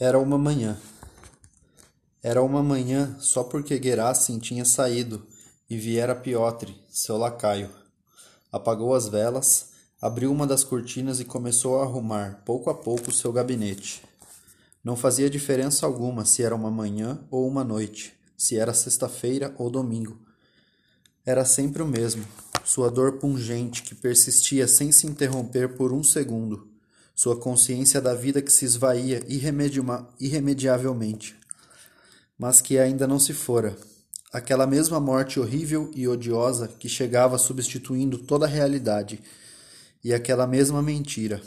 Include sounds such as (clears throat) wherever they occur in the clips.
Era uma manhã. Era uma manhã só porque Gerassim tinha saído e viera Piotr, seu lacaio. Apagou as velas, abriu uma das cortinas e começou a arrumar, pouco a pouco, seu gabinete. Não fazia diferença alguma se era uma manhã ou uma noite, se era sexta-feira ou domingo. Era sempre o mesmo, sua dor pungente que persistia sem se interromper por um segundo sua consciência da vida que se esvaía irremediavelmente, mas que ainda não se fora. Aquela mesma morte horrível e odiosa que chegava substituindo toda a realidade, e aquela mesma mentira.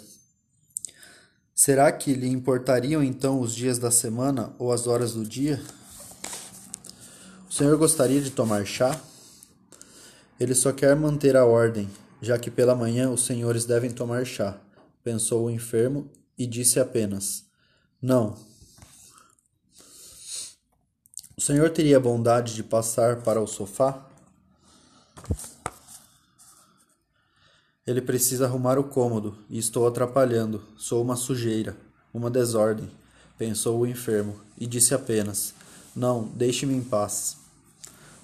Será que lhe importariam então os dias da semana ou as horas do dia? O senhor gostaria de tomar chá? Ele só quer manter a ordem, já que pela manhã os senhores devem tomar chá pensou o enfermo e disse apenas: Não. O senhor teria bondade de passar para o sofá? Ele precisa arrumar o cômodo e estou atrapalhando. Sou uma sujeira, uma desordem, pensou o enfermo e disse apenas: Não, deixe-me em paz.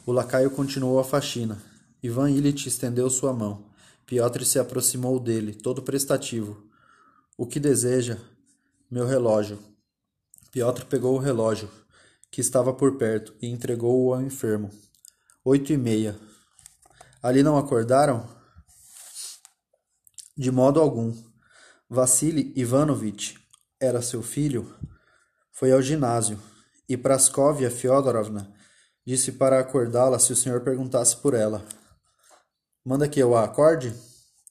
O lacaio continuou a faxina. Ivan Illich estendeu sua mão. Piotr se aproximou dele, todo prestativo. O que deseja? Meu relógio. Piotr pegou o relógio, que estava por perto, e entregou-o ao enfermo. Oito e meia. Ali não acordaram? De modo algum. Vassili Ivanovitch era seu filho? Foi ao ginásio, e Praskovia Fyodorovna disse para acordá-la se o senhor perguntasse por ela. Manda que eu a acorde?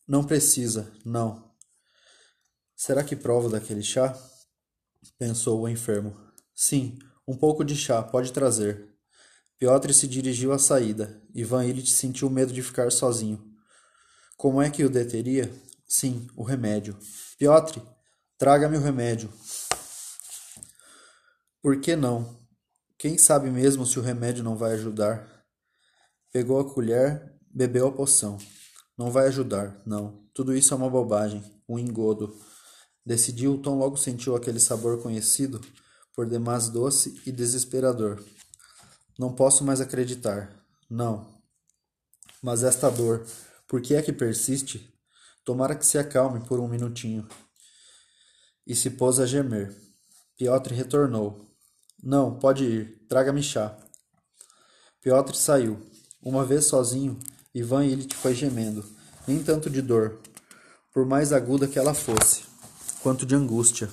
Não precisa, não. Será que provo daquele chá? Pensou o enfermo. Sim, um pouco de chá, pode trazer. Piotr se dirigiu à saída. Ivan Illich sentiu medo de ficar sozinho. Como é que o deteria? Sim, o remédio. Piotr, traga-me o remédio. Por que não? Quem sabe mesmo se o remédio não vai ajudar? Pegou a colher, bebeu a poção. Não vai ajudar, não. Tudo isso é uma bobagem, um engodo. Decidiu, tão logo sentiu aquele sabor conhecido, por demais doce e desesperador. Não posso mais acreditar. Não. Mas esta dor, por que é que persiste? Tomara que se acalme por um minutinho. E se pôs a gemer. Piotr retornou. Não, pode ir. Traga-me chá. Piotr saiu. Uma vez sozinho, Ivan Illich foi gemendo, nem tanto de dor, por mais aguda que ela fosse quanto de angústia.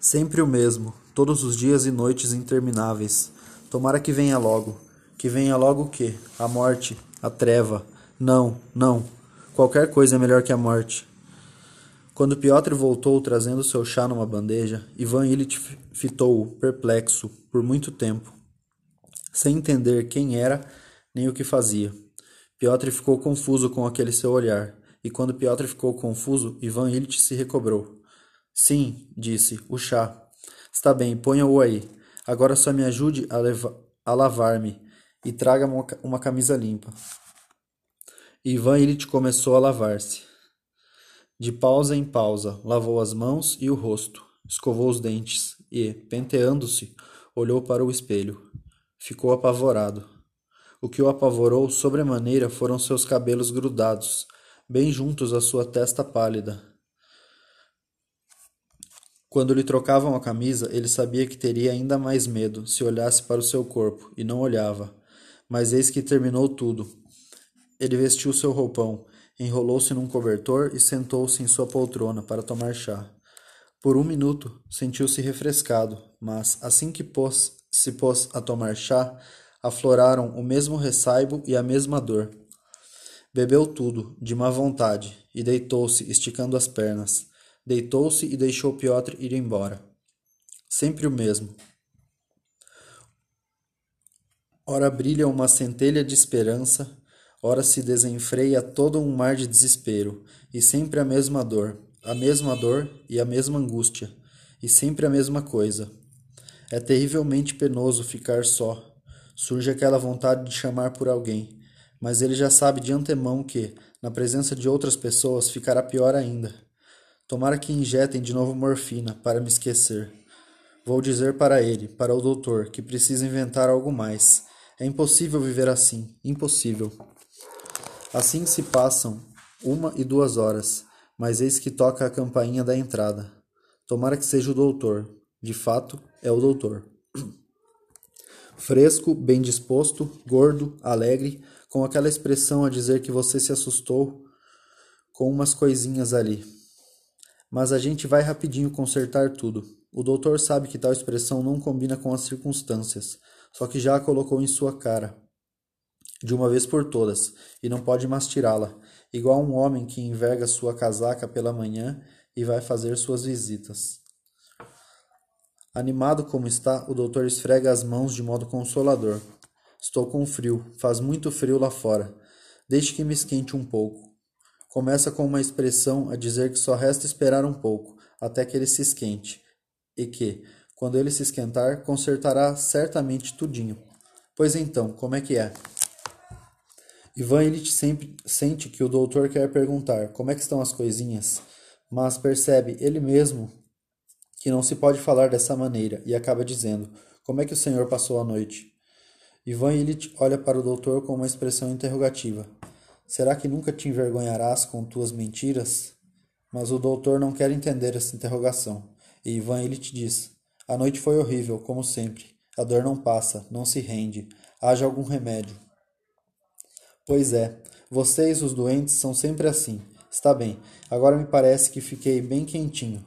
Sempre o mesmo, todos os dias e noites intermináveis. Tomara que venha logo. Que venha logo o quê? A morte, a treva. Não, não. Qualquer coisa é melhor que a morte. Quando Piotr voltou trazendo seu chá numa bandeja, Ivan Illich fitou-o, perplexo, por muito tempo, sem entender quem era nem o que fazia. Piotr ficou confuso com aquele seu olhar e quando Piotr ficou confuso, Ivan Illich se recobrou. Sim, disse, o chá. Está bem, ponha-o aí. Agora só me ajude a, a lavar-me e traga uma, uma camisa limpa. Ivan Illich começou a lavar-se. De pausa em pausa, lavou as mãos e o rosto, escovou os dentes e, penteando-se, olhou para o espelho. Ficou apavorado. O que o apavorou sobremaneira foram seus cabelos grudados, bem juntos à sua testa pálida. Quando lhe trocavam a camisa, ele sabia que teria ainda mais medo se olhasse para o seu corpo, e não olhava. Mas eis que terminou tudo. Ele vestiu seu roupão, enrolou-se num cobertor e sentou-se em sua poltrona para tomar chá. Por um minuto sentiu-se refrescado, mas assim que pôs, se pôs a tomar chá, afloraram o mesmo ressaibo e a mesma dor. Bebeu tudo, de má vontade, e deitou-se, esticando as pernas. Deitou-se e deixou Piotr ir embora. Sempre o mesmo. Ora brilha uma centelha de esperança, ora se desenfreia todo um mar de desespero, e sempre a mesma dor, a mesma dor e a mesma angústia, e sempre a mesma coisa. É terrivelmente penoso ficar só. Surge aquela vontade de chamar por alguém, mas ele já sabe de antemão que, na presença de outras pessoas, ficará pior ainda. Tomara que injetem de novo morfina para me esquecer. Vou dizer para ele, para o doutor, que precisa inventar algo mais. É impossível viver assim, impossível. Assim se passam uma e duas horas, mas eis que toca a campainha da entrada. Tomara que seja o doutor. De fato, é o doutor. (clears throat) Fresco, bem disposto, gordo, alegre, com aquela expressão a dizer que você se assustou com umas coisinhas ali. Mas a gente vai rapidinho consertar tudo. O doutor sabe que tal expressão não combina com as circunstâncias, só que já a colocou em sua cara, de uma vez por todas, e não pode mais tirá-la, igual um homem que enverga sua casaca pela manhã e vai fazer suas visitas. Animado como está, o doutor esfrega as mãos de modo consolador. Estou com frio, faz muito frio lá fora. Deixe que me esquente um pouco. Começa com uma expressão a dizer que só resta esperar um pouco, até que ele se esquente, e que, quando ele se esquentar, consertará certamente tudinho. Pois então, como é que é? Ivan Illich sempre sente que o doutor quer perguntar como é que estão as coisinhas, mas percebe ele mesmo que não se pode falar dessa maneira e acaba dizendo: Como é que o senhor passou a noite? Ivan Illich olha para o doutor com uma expressão interrogativa. Será que nunca te envergonharás com tuas mentiras? Mas o doutor não quer entender essa interrogação. E Ivan te diz: A noite foi horrível, como sempre. A dor não passa, não se rende. Haja algum remédio. Pois é, vocês, os doentes, são sempre assim. Está bem, agora me parece que fiquei bem quentinho.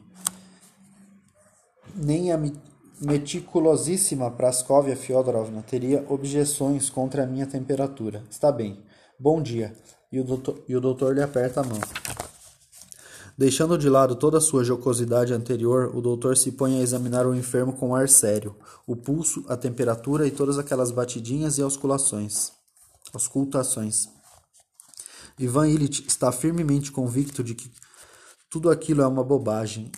Nem a meticulosíssima Praskovia Fyodorovna teria objeções contra a minha temperatura. Está bem. Bom dia. E o doutor, e o doutor lhe aperta a mão. Deixando de lado toda a sua jocosidade anterior, o doutor se põe a examinar o enfermo com ar sério, o pulso, a temperatura e todas aquelas batidinhas e ausculações. Auscultações. Ivan Illich está firmemente convicto de que tudo aquilo é uma bobagem,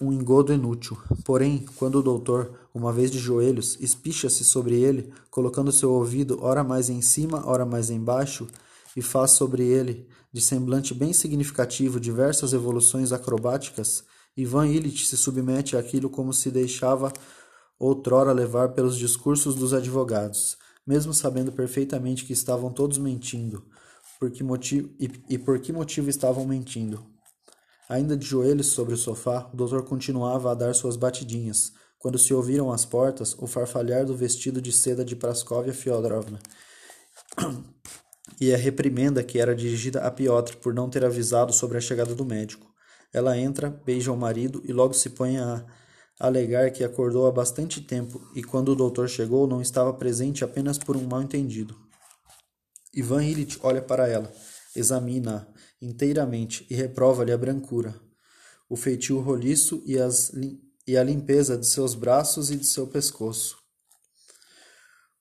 um engodo inútil. Porém, quando o doutor, uma vez de joelhos, espicha-se sobre ele, colocando seu ouvido ora mais em cima, ora mais embaixo, e faz sobre ele, de semblante bem significativo, diversas evoluções acrobáticas, Ivan Illich se submete àquilo como se deixava outrora levar pelos discursos dos advogados, mesmo sabendo perfeitamente que estavam todos mentindo, por que motivo, e, e por que motivo estavam mentindo. Ainda de joelhos sobre o sofá, o doutor continuava a dar suas batidinhas, quando se ouviram às portas o farfalhar do vestido de seda de Praskovia Fyodorovna e a reprimenda que era dirigida a Piotr por não ter avisado sobre a chegada do médico. Ela entra, beija o marido e logo se põe a alegar que acordou há bastante tempo e quando o doutor chegou não estava presente apenas por um mal-entendido. Ivan Illich olha para ela, examina-a inteiramente e reprova-lhe a brancura, o feitio roliço e, as, e a limpeza de seus braços e de seu pescoço,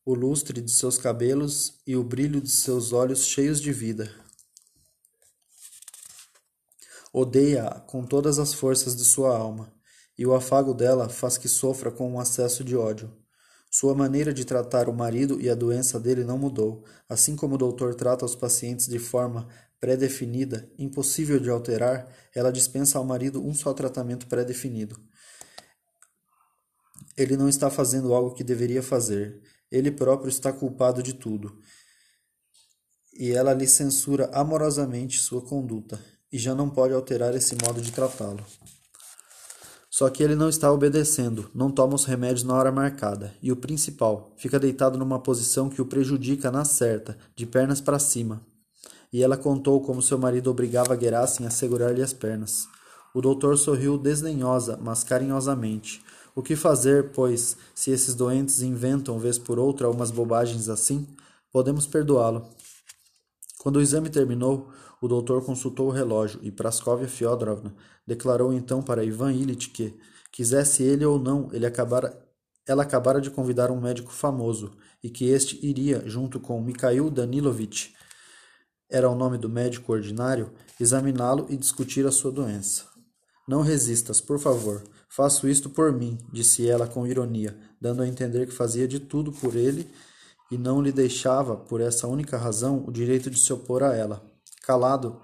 o lustre de seus cabelos e o brilho de seus olhos cheios de vida. Odeia-a com todas as forças de sua alma, e o afago dela faz que sofra com um acesso de ódio. Sua maneira de tratar o marido e a doença dele não mudou, assim como o doutor trata os pacientes de forma pré-definida, impossível de alterar, ela dispensa ao marido um só tratamento pré-definido. Ele não está fazendo algo que deveria fazer. Ele próprio está culpado de tudo. E ela lhe censura amorosamente sua conduta, e já não pode alterar esse modo de tratá-lo. Só que ele não está obedecendo, não toma os remédios na hora marcada, e o principal, fica deitado numa posição que o prejudica na certa, de pernas para cima, e ela contou como seu marido obrigava Gerasim a segurar-lhe as pernas. O doutor sorriu desdenhosa, mas carinhosamente. O que fazer, pois, se esses doentes inventam vez por outra umas bobagens assim? Podemos perdoá-lo. Quando o exame terminou, o doutor consultou o relógio e Praskovia Fyodorovna declarou então para Ivan Illich que, quisesse ele ou não, ele acabara, ela acabara de convidar um médico famoso e que este iria, junto com Mikhail Danilovich, era o nome do médico ordinário, examiná-lo e discutir a sua doença. Não resistas, por favor. Faço isto por mim, disse ela com ironia, dando a entender que fazia de tudo por ele e não lhe deixava, por essa única razão, o direito de se opor a ela. Calado,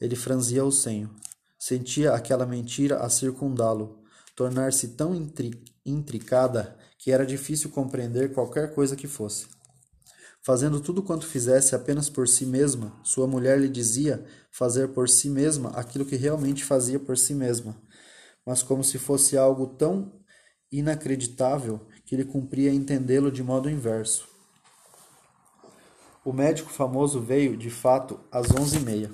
ele franzia o senho. Sentia aquela mentira a circundá-lo. tornar-se tão intricada que era difícil compreender qualquer coisa que fosse. Fazendo tudo quanto fizesse apenas por si mesma, sua mulher lhe dizia fazer por si mesma aquilo que realmente fazia por si mesma, mas como se fosse algo tão inacreditável que ele cumpria entendê-lo de modo inverso. O médico famoso veio, de fato, às onze e meia.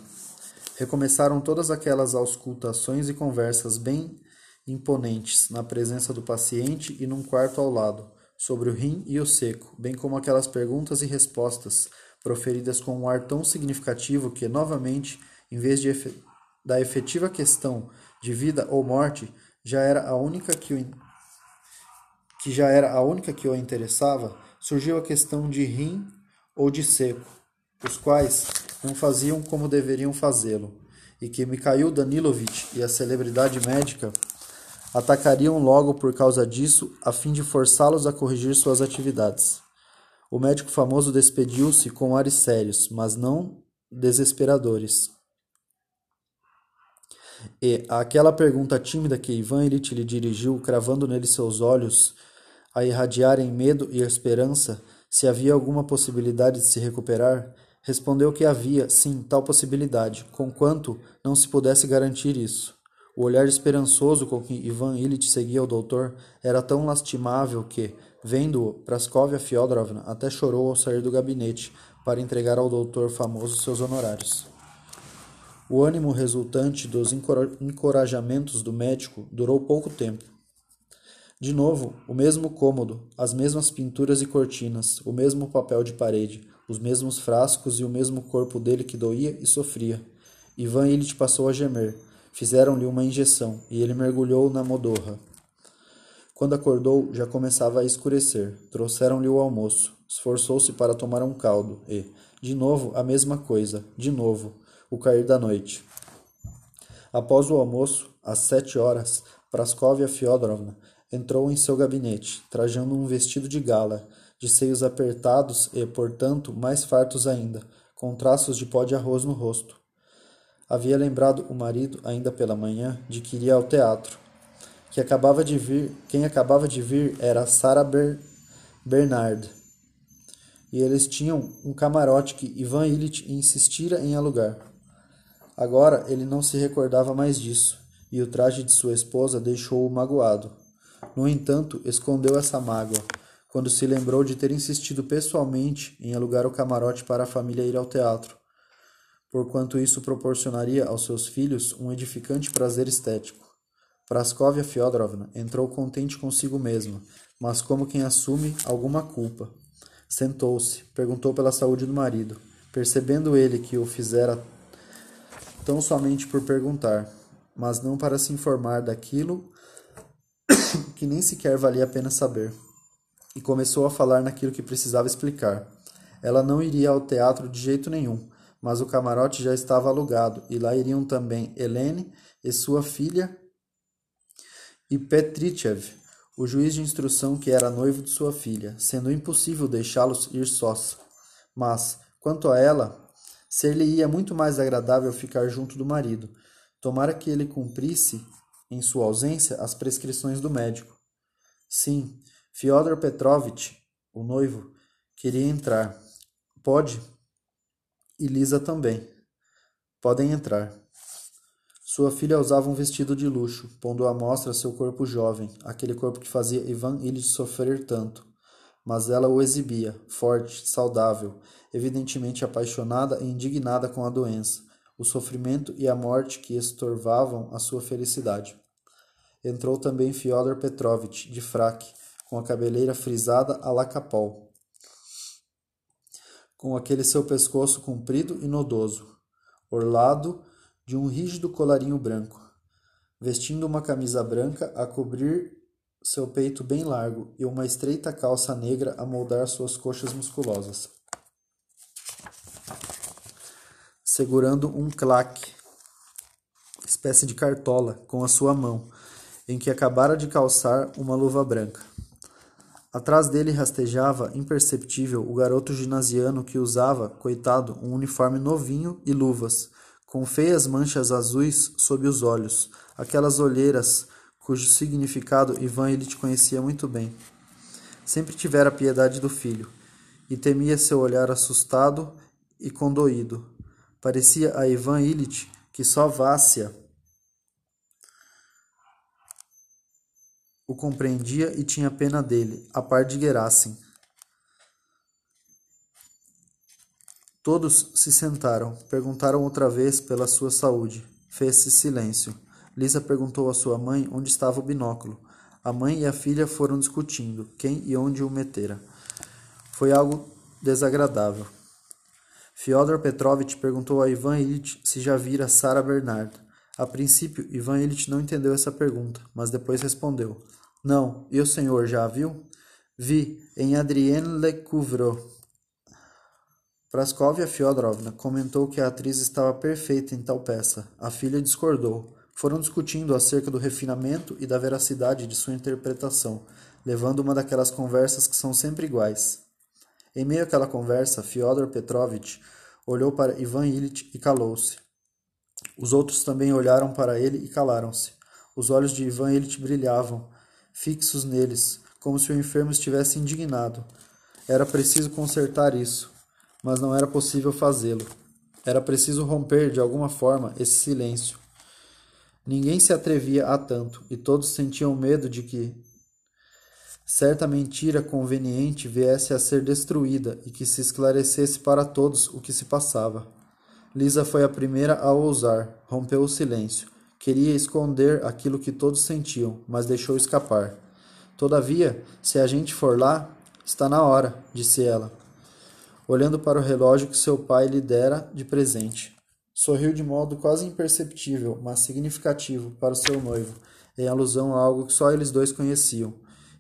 Recomeçaram todas aquelas auscultações e conversas bem imponentes na presença do paciente e num quarto ao lado, sobre o rim e o seco, bem como aquelas perguntas e respostas proferidas com um ar tão significativo que, novamente, em vez efe da efetiva questão de vida ou morte, já era a única que o que já era a única que o interessava, surgiu a questão de rim ou de seco, os quais não faziam como deveriam fazê-lo, e que Mikhail Danilovich e a celebridade médica atacariam logo por causa disso, a fim de forçá-los a corrigir suas atividades. O médico famoso despediu-se com ares sérios, mas não desesperadores. E aquela pergunta tímida que Ivan Ilitch lhe dirigiu, cravando nele seus olhos, a irradiarem medo e esperança, se havia alguma possibilidade de se recuperar, respondeu que havia, sim, tal possibilidade, conquanto não se pudesse garantir isso. O olhar esperançoso com que Ivan Ilitch seguia o doutor era tão lastimável que, vendo-o, Praskovia Fyodorovna até chorou ao sair do gabinete para entregar ao doutor famoso seus honorários. O ânimo resultante dos encorajamentos do médico durou pouco tempo. De novo, o mesmo cômodo, as mesmas pinturas e cortinas, o mesmo papel de parede, os mesmos frascos e o mesmo corpo dele que doía e sofria. Ivan Illich passou a gemer. Fizeram-lhe uma injeção e ele mergulhou na modorra. Quando acordou, já começava a escurecer. Trouxeram-lhe o almoço. Esforçou-se para tomar um caldo e, de novo, a mesma coisa, de novo, o cair da noite. Após o almoço, às sete horas, Praskovia Fyodorovna entrou em seu gabinete, trajando um vestido de gala, de seios apertados e, portanto, mais fartos ainda, com traços de pó de arroz no rosto. Havia lembrado o marido, ainda pela manhã, de que iria ao teatro. Que acabava de vir, quem acabava de vir era Sarah Ber Bernard. E eles tinham um camarote que Ivan Illich insistira em alugar. Agora ele não se recordava mais disso, e o traje de sua esposa deixou-o magoado. No entanto, escondeu essa mágoa quando se lembrou de ter insistido pessoalmente em alugar o camarote para a família ir ao teatro, porquanto isso proporcionaria aos seus filhos um edificante prazer estético. Praskovia Fyodorovna entrou contente consigo mesma, mas como quem assume alguma culpa. Sentou-se, perguntou pela saúde do marido, percebendo ele que o fizera tão somente por perguntar, mas não para se informar daquilo (coughs) que nem sequer valia a pena saber, e começou a falar naquilo que precisava explicar. Ela não iria ao teatro de jeito nenhum, mas o camarote já estava alugado, e lá iriam também Helene e sua filha e Petrichev, o juiz de instrução que era noivo de sua filha, sendo impossível deixá-los ir sós. Mas, quanto a ela, ser-lhe-ia muito mais agradável ficar junto do marido. Tomara que ele cumprisse em sua ausência, as prescrições do médico. Sim, Fyodor Petrovitch, o noivo, queria entrar. Pode? E Lisa também. Podem entrar. Sua filha usava um vestido de luxo, pondo à mostra seu corpo jovem, aquele corpo que fazia Ivan Illich sofrer tanto. Mas ela o exibia, forte, saudável, evidentemente apaixonada e indignada com a doença, o sofrimento e a morte que estorvavam a sua felicidade. Entrou também Fyodor Petrovitch, de fraque, com a cabeleira frisada a la capol, com aquele seu pescoço comprido e nodoso, orlado de um rígido colarinho branco, vestindo uma camisa branca a cobrir seu peito bem largo e uma estreita calça negra a moldar suas coxas musculosas. Segurando um claque, espécie de cartola, com a sua mão, em que acabara de calçar uma luva branca. Atrás dele rastejava, imperceptível, o garoto ginasiano que usava, coitado, um uniforme novinho e luvas, com feias manchas azuis sob os olhos, aquelas olheiras cujo significado Ivan Illich conhecia muito bem. Sempre tivera piedade do filho, e temia seu olhar assustado e condoído. Parecia a Ivan Illich que só Vácia o compreendia e tinha pena dele, a par de Gerasim. Todos se sentaram, perguntaram outra vez pela sua saúde. Fez-se silêncio. Lisa perguntou à sua mãe onde estava o binóculo. A mãe e a filha foram discutindo quem e onde o metera. Foi algo desagradável. Fyodor Petrovitch perguntou a Ivan Ilitch se já vira Sara Bernard. A princípio, Ivan Ilitch não entendeu essa pergunta, mas depois respondeu: Não, e o senhor já viu? Vi, em Adrienne Lecouvreur. Praskovia Fyodorovna comentou que a atriz estava perfeita em tal peça. A filha discordou. Foram discutindo acerca do refinamento e da veracidade de sua interpretação, levando uma daquelas conversas que são sempre iguais. Em meio àquela conversa, Fyodor Petrovitch olhou para Ivan Ilitch e calou-se. Os outros também olharam para ele e calaram-se. Os olhos de Ivan Ilitch brilhavam, fixos neles, como se o enfermo estivesse indignado. Era preciso consertar isso, mas não era possível fazê-lo. Era preciso romper de alguma forma esse silêncio. Ninguém se atrevia a tanto, e todos sentiam medo de que certa mentira conveniente viesse a ser destruída e que se esclarecesse para todos o que se passava. Lisa foi a primeira a ousar, rompeu o silêncio. Queria esconder aquilo que todos sentiam, mas deixou escapar. Todavia, se a gente for lá, está na hora, disse ela, olhando para o relógio que seu pai lhe dera de presente. Sorriu de modo quase imperceptível, mas significativo, para o seu noivo, em alusão a algo que só eles dois conheciam,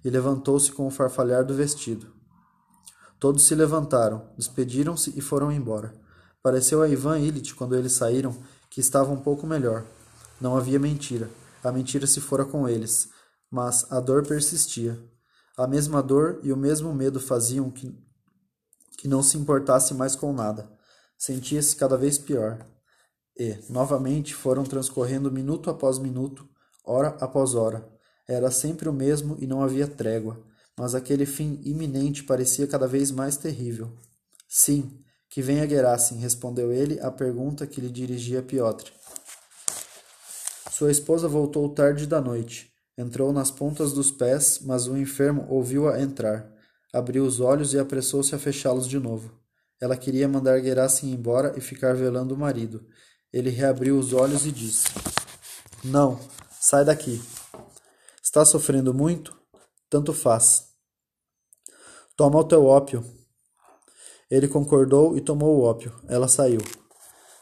e levantou-se com o farfalhar do vestido. Todos se levantaram, despediram-se e foram embora. Pareceu a Ivan Illich, quando eles saíram, que estava um pouco melhor. Não havia mentira. A mentira se fora com eles, mas a dor persistia. A mesma dor e o mesmo medo faziam que, que não se importasse mais com nada. Sentia-se cada vez pior. E, novamente, foram transcorrendo minuto após minuto, hora após hora. Era sempre o mesmo e não havia trégua, mas aquele fim iminente parecia cada vez mais terrível. Sim, que venha Gerasim, respondeu ele à pergunta que lhe dirigia Piotr. Sua esposa voltou tarde da noite. Entrou nas pontas dos pés, mas o enfermo ouviu-a entrar. Abriu os olhos e apressou-se a fechá-los de novo. Ela queria mandar Gerasim embora e ficar velando o marido, ele reabriu os olhos e disse: Não, sai daqui. Está sofrendo muito? Tanto faz. Toma o teu ópio. Ele concordou e tomou o ópio. Ela saiu.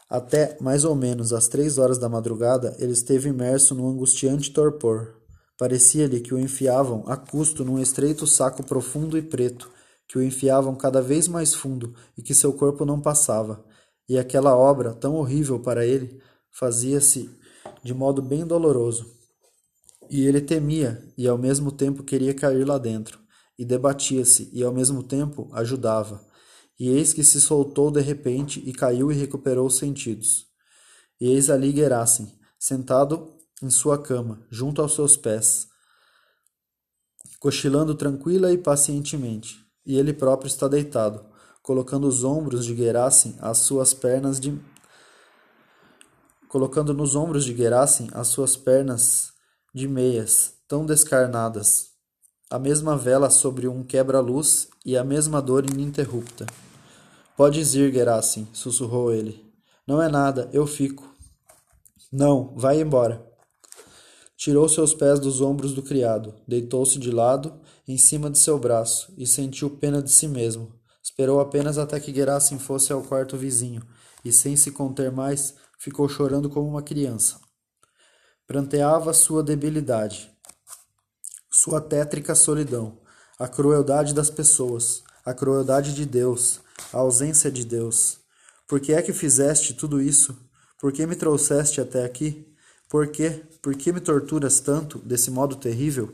Até mais ou menos às três horas da madrugada, ele esteve imerso num angustiante torpor. Parecia-lhe que o enfiavam a custo num estreito saco profundo e preto, que o enfiavam cada vez mais fundo e que seu corpo não passava e aquela obra, tão horrível para ele, fazia-se de modo bem doloroso. E ele temia, e ao mesmo tempo queria cair lá dentro, e debatia-se, e ao mesmo tempo ajudava. E eis que se soltou de repente e caiu e recuperou os sentidos. E eis ali Gerasim, sentado em sua cama, junto aos seus pés, cochilando tranquila e pacientemente, e ele próprio está deitado, colocando os ombros de Gerasim as suas pernas de colocando nos ombros de Gerasim as suas pernas de meias, tão descarnadas, a mesma vela sobre um quebra-luz e a mesma dor ininterrupta. Podes ir, Gerasim, sussurrou ele. Não é nada, eu fico. Não, vai embora. Tirou seus pés dos ombros do criado, deitou-se de lado, em cima de seu braço, e sentiu pena de si mesmo. Esperou apenas até que Gerasim fosse ao quarto vizinho, e sem se conter mais, ficou chorando como uma criança. Pranteava sua debilidade, sua tétrica solidão, a crueldade das pessoas, a crueldade de Deus, a ausência de Deus. Por que é que fizeste tudo isso? Por que me trouxeste até aqui? Por quê? Por que me torturas tanto, desse modo terrível?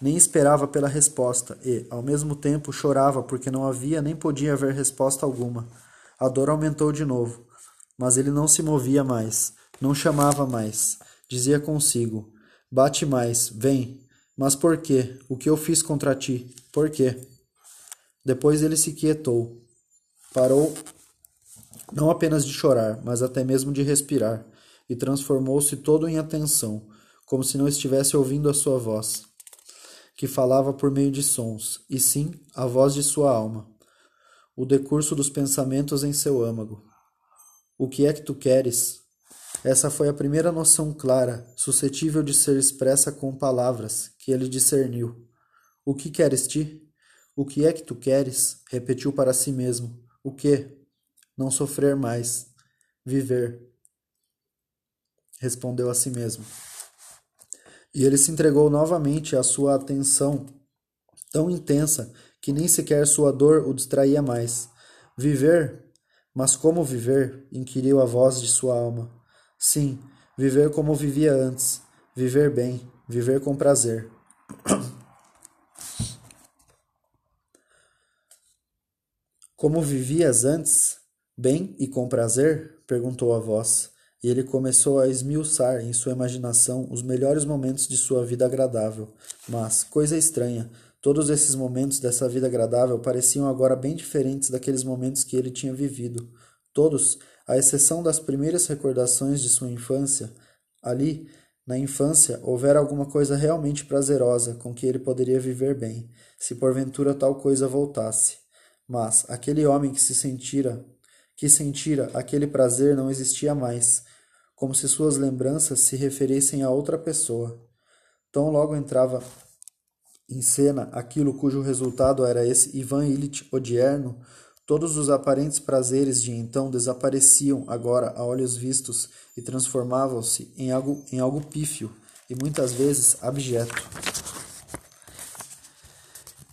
Nem esperava pela resposta e, ao mesmo tempo, chorava porque não havia nem podia haver resposta alguma. A dor aumentou de novo, mas ele não se movia mais, não chamava mais. Dizia consigo: Bate mais, vem. Mas por quê? O que eu fiz contra ti? Por quê? Depois ele se quietou. Parou não apenas de chorar, mas até mesmo de respirar, e transformou-se todo em atenção, como se não estivesse ouvindo a sua voz, que falava por meio de sons, e sim a voz de sua alma, o decurso dos pensamentos em seu âmago. O que é que tu queres? Essa foi a primeira noção clara, suscetível de ser expressa com palavras, que ele discerniu. O que queres ti? O que é que tu queres? repetiu para si mesmo. O que? Não sofrer mais. Viver. Respondeu a si mesmo. E ele se entregou novamente à sua atenção, tão intensa que nem sequer sua dor o distraía mais. Viver? Mas como viver? inquiriu a voz de sua alma. Sim, viver como vivia antes, viver bem, viver com prazer. Como vivias antes? Bem e com prazer? perguntou a voz, e ele começou a esmiuçar em sua imaginação os melhores momentos de sua vida agradável. Mas, coisa estranha, todos esses momentos dessa vida agradável pareciam agora bem diferentes daqueles momentos que ele tinha vivido. Todos à exceção das primeiras recordações de sua infância, ali, na infância, houvera alguma coisa realmente prazerosa com que ele poderia viver bem, se porventura tal coisa voltasse. Mas aquele homem que se sentira, que sentira aquele prazer não existia mais, como se suas lembranças se referissem a outra pessoa. Tão logo entrava em cena aquilo cujo resultado era esse Ivan Illich odierno, Todos os aparentes prazeres de então desapareciam agora a olhos vistos e transformavam-se em algo, em algo pífio e muitas vezes abjeto.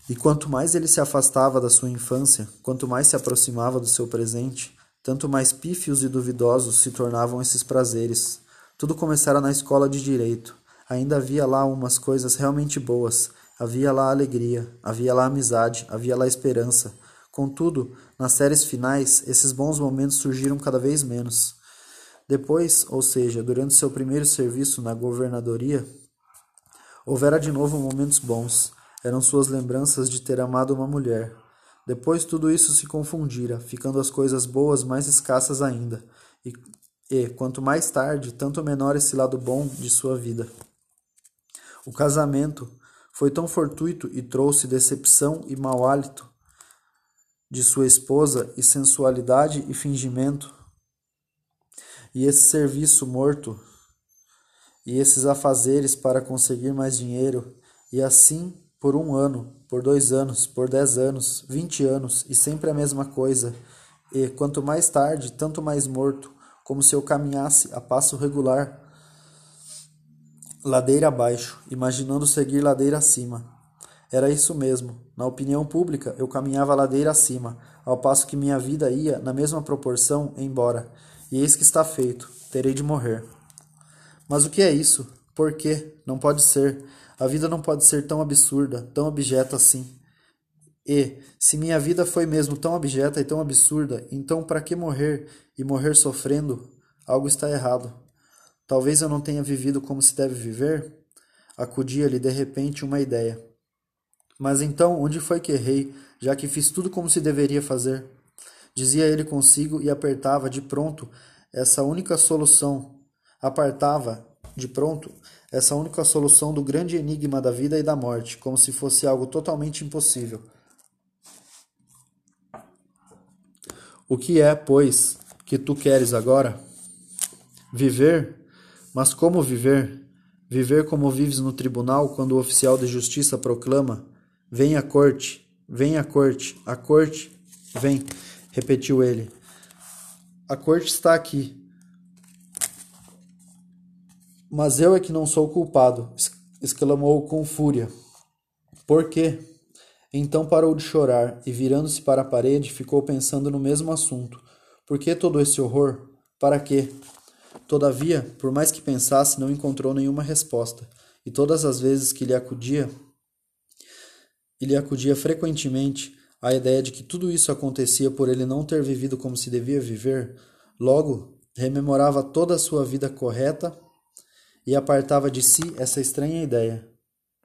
E quanto mais ele se afastava da sua infância, quanto mais se aproximava do seu presente, tanto mais pífios e duvidosos se tornavam esses prazeres. Tudo começara na escola de direito. Ainda havia lá umas coisas realmente boas. Havia lá alegria, havia lá amizade, havia lá esperança Contudo, nas séries finais, esses bons momentos surgiram cada vez menos. Depois, ou seja, durante seu primeiro serviço na governadoria, houvera de novo momentos bons. Eram suas lembranças de ter amado uma mulher. Depois tudo isso se confundira, ficando as coisas boas mais escassas ainda. E, e quanto mais tarde, tanto menor esse lado bom de sua vida. O casamento foi tão fortuito e trouxe decepção e mau hálito de sua esposa e sensualidade e fingimento, e esse serviço morto, e esses afazeres para conseguir mais dinheiro, e assim por um ano, por dois anos, por dez anos, vinte anos, e sempre a mesma coisa, e quanto mais tarde, tanto mais morto, como se eu caminhasse a passo regular, ladeira abaixo, imaginando seguir ladeira acima. Era isso mesmo. Na opinião pública, eu caminhava ladeira acima, ao passo que minha vida ia, na mesma proporção, embora. E eis que está feito. Terei de morrer. Mas o que é isso? Por quê? Não pode ser. A vida não pode ser tão absurda, tão abjeta assim. E, se minha vida foi mesmo tão abjeta e tão absurda, então para que morrer e morrer sofrendo? Algo está errado. Talvez eu não tenha vivido como se deve viver? Acudia-lhe de repente uma ideia. Mas então, onde foi que errei, já que fiz tudo como se deveria fazer? Dizia ele consigo e apertava de pronto essa única solução. Apartava de pronto essa única solução do grande enigma da vida e da morte, como se fosse algo totalmente impossível. O que é, pois, que tu queres agora? Viver? Mas como viver? Viver como vives no tribunal quando o oficial de justiça proclama Vem a corte, vem a corte, a corte vem, repetiu ele. A corte está aqui. Mas eu é que não sou culpado, exclamou com fúria. Por quê? Então parou de chorar e, virando-se para a parede, ficou pensando no mesmo assunto. Por que todo esse horror? Para quê? Todavia, por mais que pensasse, não encontrou nenhuma resposta, e todas as vezes que lhe acudia, e lhe acudia frequentemente a ideia de que tudo isso acontecia por ele não ter vivido como se devia viver, logo rememorava toda a sua vida correta e apartava de si essa estranha ideia.